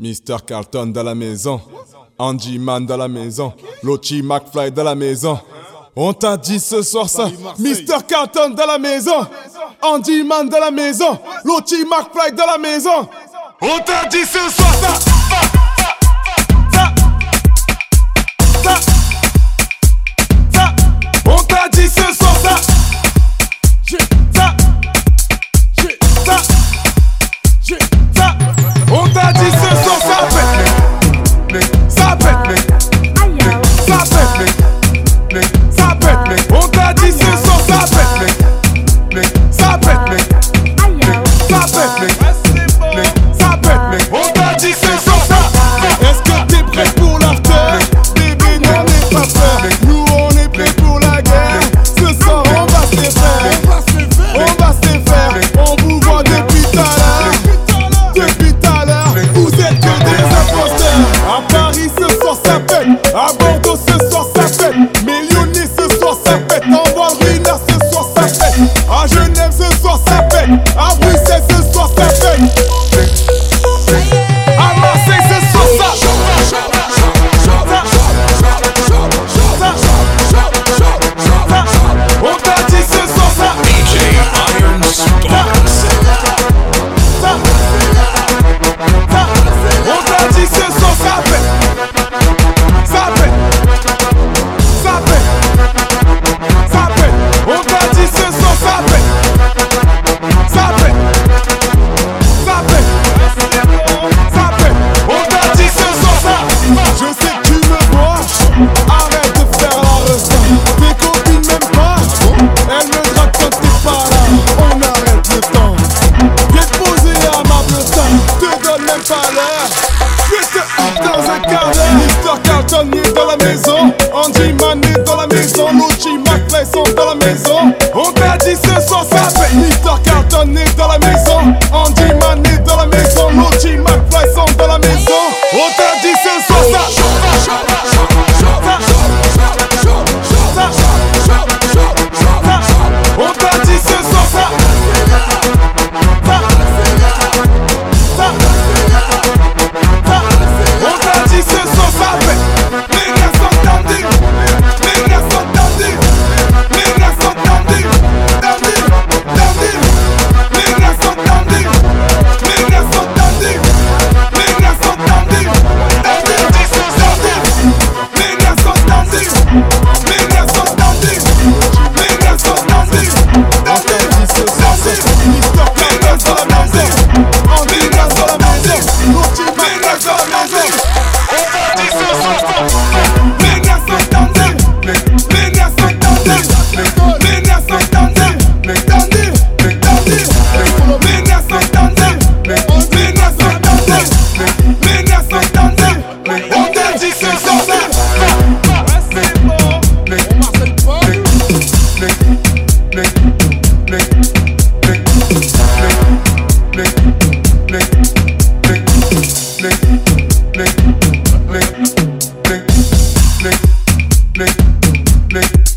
Mister Carlton dans la maison, Andy Man dans la maison, Lochi McFly dans la maison. On t'a dit ce soir ça, Mister Carlton dans la maison, Andy Man dans la maison, Lochi McFly dans la maison. On t'a dit ce soir ça. tô sensacional. l'heure. Dans un. Mr. Carlton est dans la maison. Andy Man dans la maison. Lucci McFly sont dans la maison. On t'a dit ce soir ça fait. Mr. Carlton est dans la maison. Andy Man dans la maison. Lucci McFly sont dans la maison. On t'a dit ce Fuck me, Nick.